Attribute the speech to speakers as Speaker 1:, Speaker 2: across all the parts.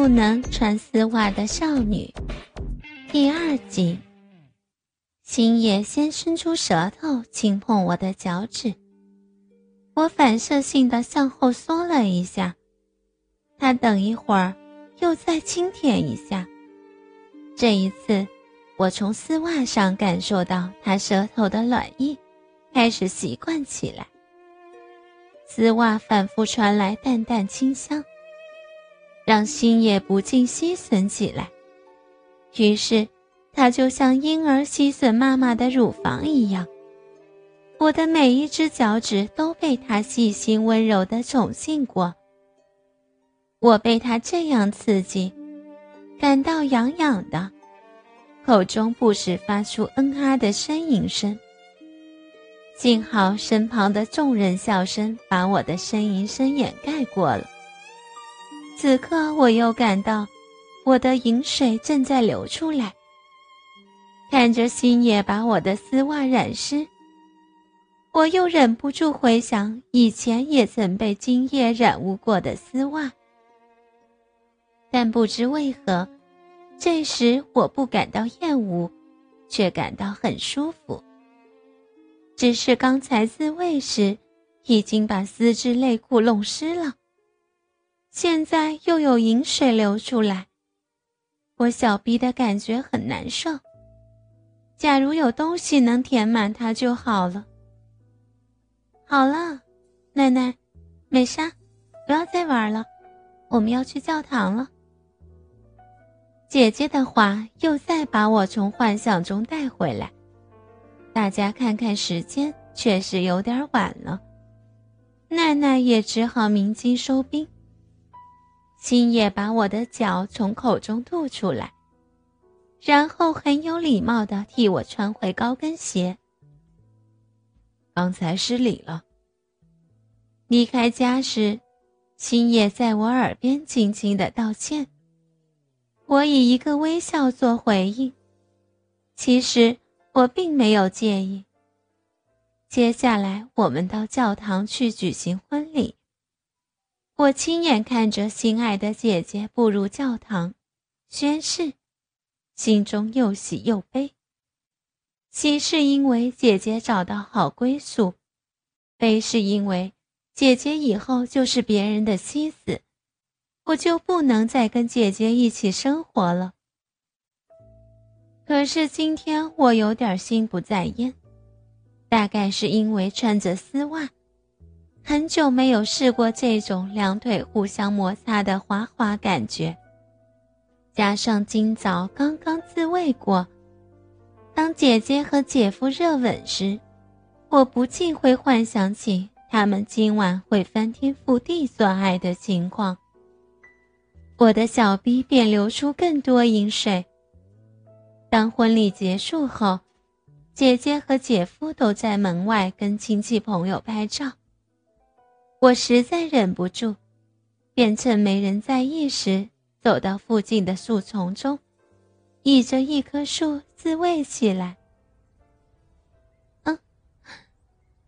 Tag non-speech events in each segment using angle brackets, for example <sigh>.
Speaker 1: 不能穿丝袜的少女，第二集。星野先伸出舌头轻碰我的脚趾，我反射性的向后缩了一下。他等一会儿又再轻舔一下。这一次，我从丝袜上感受到他舌头的暖意，开始习惯起来。丝袜反复传来淡淡清香。让心也不禁吸吮起来，于是，它就像婴儿吸吮妈妈的乳房一样，我的每一只脚趾都被它细心温柔的宠幸过。我被它这样刺激，感到痒痒的，口中不时发出嗯啊的呻吟声。幸好身旁的众人笑声把我的呻吟声掩盖过了。此刻，我又感到我的饮水正在流出来。看着星野把我的丝袜染湿，我又忍不住回想以前也曾被今夜染污过的丝袜。但不知为何，这时我不感到厌恶，却感到很舒服。只是刚才自慰时，已经把丝质内裤弄湿了。现在又有饮水流出来，我小逼的感觉很难受。假如有东西能填满它就好了。好了，奶奶，美莎，不要再玩了，我们要去教堂了。姐姐的话又再把我从幻想中带回来。大家看看时间，确实有点晚了。奈奈也只好鸣金收兵。星野把我的脚从口中吐出来，然后很有礼貌地替我穿回高跟鞋。
Speaker 2: 刚才失礼了。
Speaker 1: 离开家时，星野在我耳边轻轻地道歉。我以一个微笑做回应。其实我并没有介意。接下来，我们到教堂去举行婚礼。我亲眼看着心爱的姐姐步入教堂，宣誓，心中又喜又悲。喜是因为姐姐找到好归宿，悲是因为姐姐以后就是别人的妻子，我就不能再跟姐姐一起生活了。可是今天我有点心不在焉，大概是因为穿着丝袜。很久没有试过这种两腿互相摩擦的滑滑感觉，加上今早刚刚自慰过，当姐姐和姐夫热吻时，我不禁会幻想起他们今晚会翻天覆地做爱的情况。我的小逼便流出更多饮水。当婚礼结束后，姐姐和姐夫都在门外跟亲戚朋友拍照。我实在忍不住，便趁没人在意时，走到附近的树丛中，倚着一棵树自慰起来。嗯，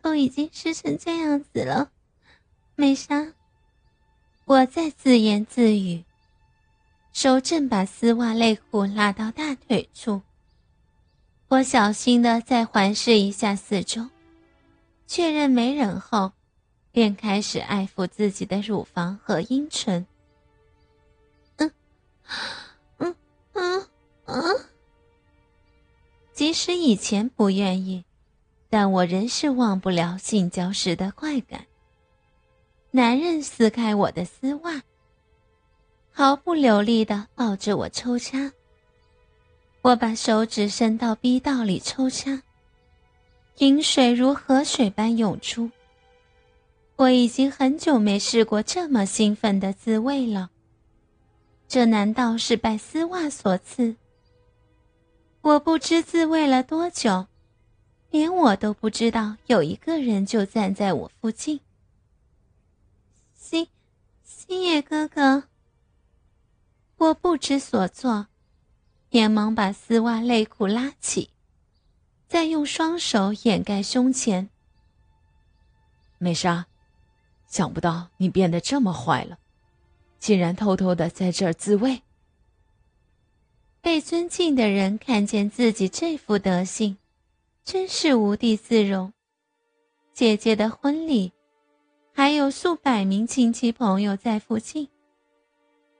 Speaker 1: 都已经湿成这样子了，美莎，我在自言自语，手正把丝袜内裤拉到大腿处。我小心的再环视一下四周，确认没人后。便开始爱抚自己的乳房和阴唇。嗯，嗯嗯嗯。即使以前不愿意，但我仍是忘不了性交时的快感。男人撕开我的丝袜，毫不留力的抱着我抽插。我把手指伸到逼道里抽插，饮水如河水般涌出。我已经很久没试过这么兴奋的滋味了。这难道是拜丝袜所赐？我不知自慰了多久，连我都不知道有一个人就站在我附近。星星野哥哥，我不知所措，连忙把丝袜内裤拉起，再用双手掩盖胸前。
Speaker 2: 美莎。想不到你变得这么坏了，竟然偷偷的在这儿自慰。
Speaker 1: 被尊敬的人看见自己这副德行，真是无地自容。姐姐的婚礼，还有数百名亲戚朋友在附近，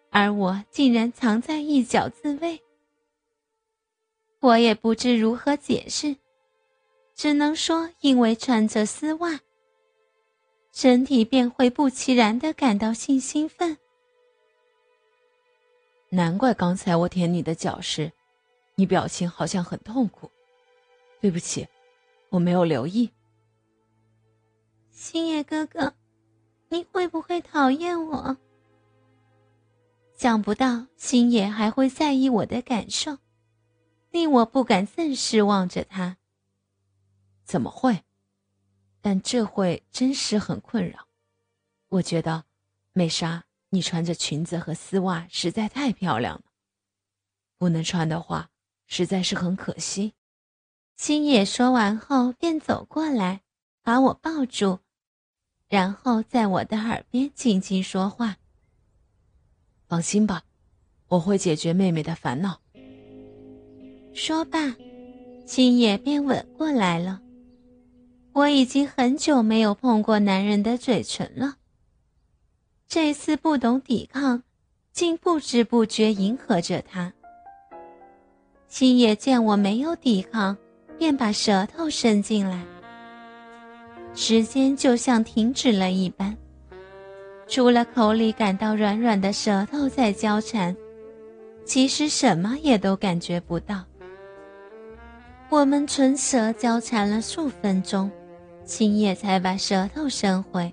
Speaker 1: 而我竟然藏在一角自慰。我也不知如何解释，只能说因为穿着丝袜，身体便会不其然的感到性兴奋。
Speaker 2: 难怪刚才我舔你的脚时，你表情好像很痛苦。对不起，我没有留意。
Speaker 1: 星野哥哥，你会不会讨厌我？想不到星野还会在意我的感受，令我不敢正视望着他。
Speaker 2: 怎么会？但这会真是很困扰。我觉得，美莎。你穿着裙子和丝袜实在太漂亮了，不能穿的话，实在是很可惜。
Speaker 1: 星野说完后便走过来，把我抱住，然后在我的耳边轻轻说话：“
Speaker 2: 放心吧，我会解决妹妹的烦恼。”
Speaker 1: 说罢，星野便吻过来了。我已经很久没有碰过男人的嘴唇了。这次不懂抵抗，竟不知不觉迎合着他。星野见我没有抵抗，便把舌头伸进来。时间就像停止了一般，除了口里感到软软的舌头在交缠，其实什么也都感觉不到。我们唇舌交缠了数分钟，青叶才把舌头伸回。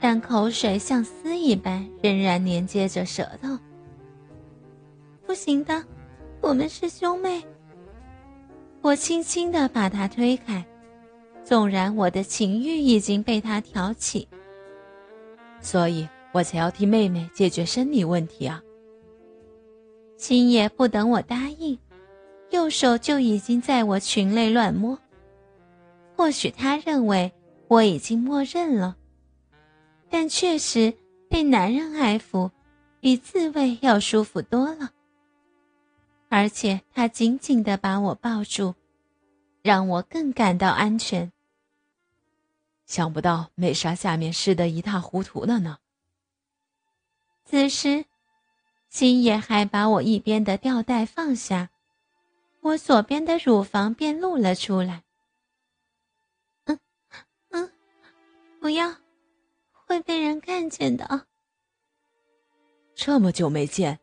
Speaker 1: 但口水像丝一般，仍然连接着舌头。不行的，我们是兄妹。我轻轻地把他推开，纵然我的情欲已经被他挑起，
Speaker 2: 所以我才要替妹妹解决生理问题啊。
Speaker 1: 星爷不等我答应，右手就已经在我裙内乱摸。或许他认为我已经默认了。但确实被男人爱抚，比自慰要舒服多了。而且他紧紧地把我抱住，让我更感到安全。
Speaker 2: 想不到美莎下面湿得一塌糊涂了呢。
Speaker 1: 此时，星野还把我一边的吊带放下，我左边的乳房便露了出来。不要。会被人看见的。
Speaker 2: 这么久没见，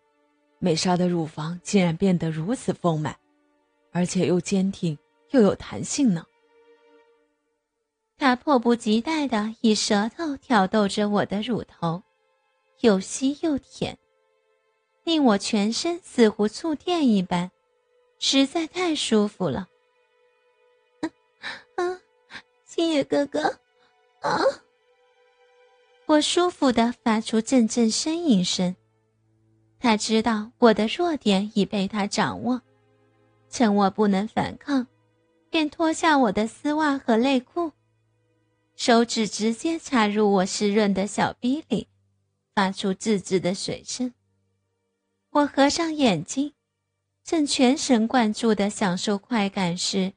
Speaker 2: 美莎的乳房竟然变得如此丰满，而且又坚挺又有弹性呢。
Speaker 1: 他迫不及待地以舌头挑逗着我的乳头，又吸又舔，令我全身似乎触电一般，实在太舒服了。嗯 <laughs> 嗯，星野哥哥，啊！我舒服的发出阵阵呻吟声，他知道我的弱点已被他掌握，趁我不能反抗，便脱下我的丝袜和内裤，手指直接插入我湿润的小逼里，发出吱吱的水声。我合上眼睛，正全神贯注的享受快感时，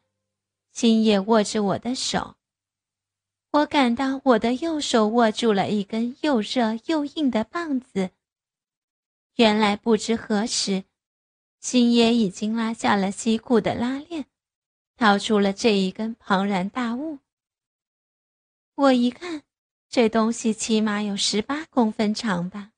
Speaker 1: 星野握着我的手。我感到我的右手握住了一根又热又硬的棒子。原来不知何时，星爷已经拉下了西裤的拉链，掏出了这一根庞然大物。我一看，这东西起码有十八公分长吧。